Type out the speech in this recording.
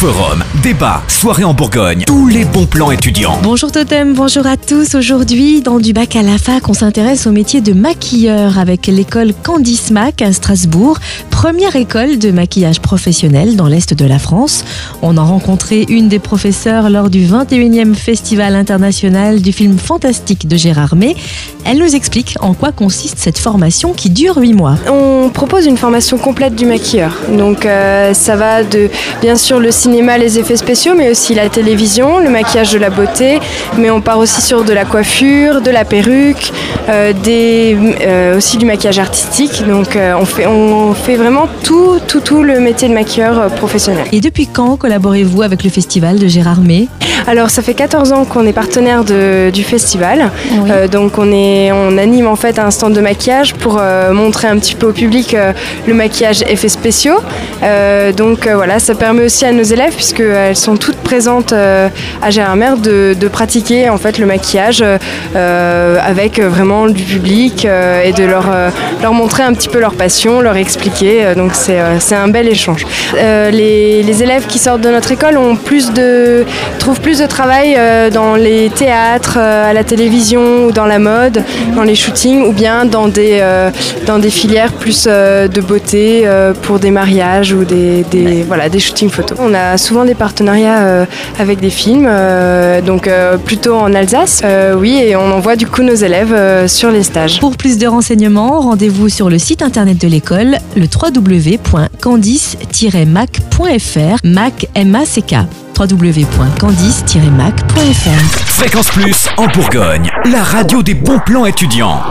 Forum, débat, soirée en Bourgogne, tous les bons plans étudiants. Bonjour Totem, bonjour à tous. Aujourd'hui, dans du bac à la fac, on s'intéresse au métier de maquilleur avec l'école Candice Mac à Strasbourg, première école de maquillage professionnel dans l'Est de la France. On a rencontré une des professeurs lors du 21e Festival international du film fantastique de Gérard May. Elle nous explique en quoi consiste cette formation qui dure 8 mois. On propose une formation complète du maquilleur. Donc euh, ça va de bien sûr le cinéma, les effets spéciaux, mais aussi la télévision, le maquillage de la beauté. Mais on part aussi sur de la coiffure, de la perruque, euh, euh, aussi du maquillage artistique. Donc euh, on, fait, vraiment tout, tout, tout le métier de maquilleur professionnel. Et depuis quand collaborez-vous avec le festival de Gérard May Alors ça fait 14 ans qu'on est partenaire de- du festival. Oui. Euh, donc on, est, on anime en fait un stand de maquillage pour euh, montrer un petit peu au public euh, le maquillage effets spéciaux. Donc voilà, ça permet aussi à nos élèves, puisqu'elles sont toutes présentes à Gérardmer, de, de pratiquer en fait le maquillage avec vraiment du public et de leur, leur montrer un petit peu leur passion, leur expliquer. Donc c'est un bel échange. Les, les élèves qui sortent de notre école ont plus de, trouvent plus de travail euh, dans les théâtres, euh, à la télévision ou dans la mode, dans les shootings ou bien dans des, euh, dans des filières plus de beauté pour des mariages ou des, des, voilà, des shootings photos. On a souvent des partenariats avec des films, donc plutôt en Alsace, oui, et on envoie du coup nos élèves sur les stages. Pour plus de renseignements, rendez-vous sur le site internet de l'école, le www.candice-mac.fr, Mac M-A-C-K www.candice-mac.fr Fréquence Plus en Bourgogne, la radio des bons plans étudiants.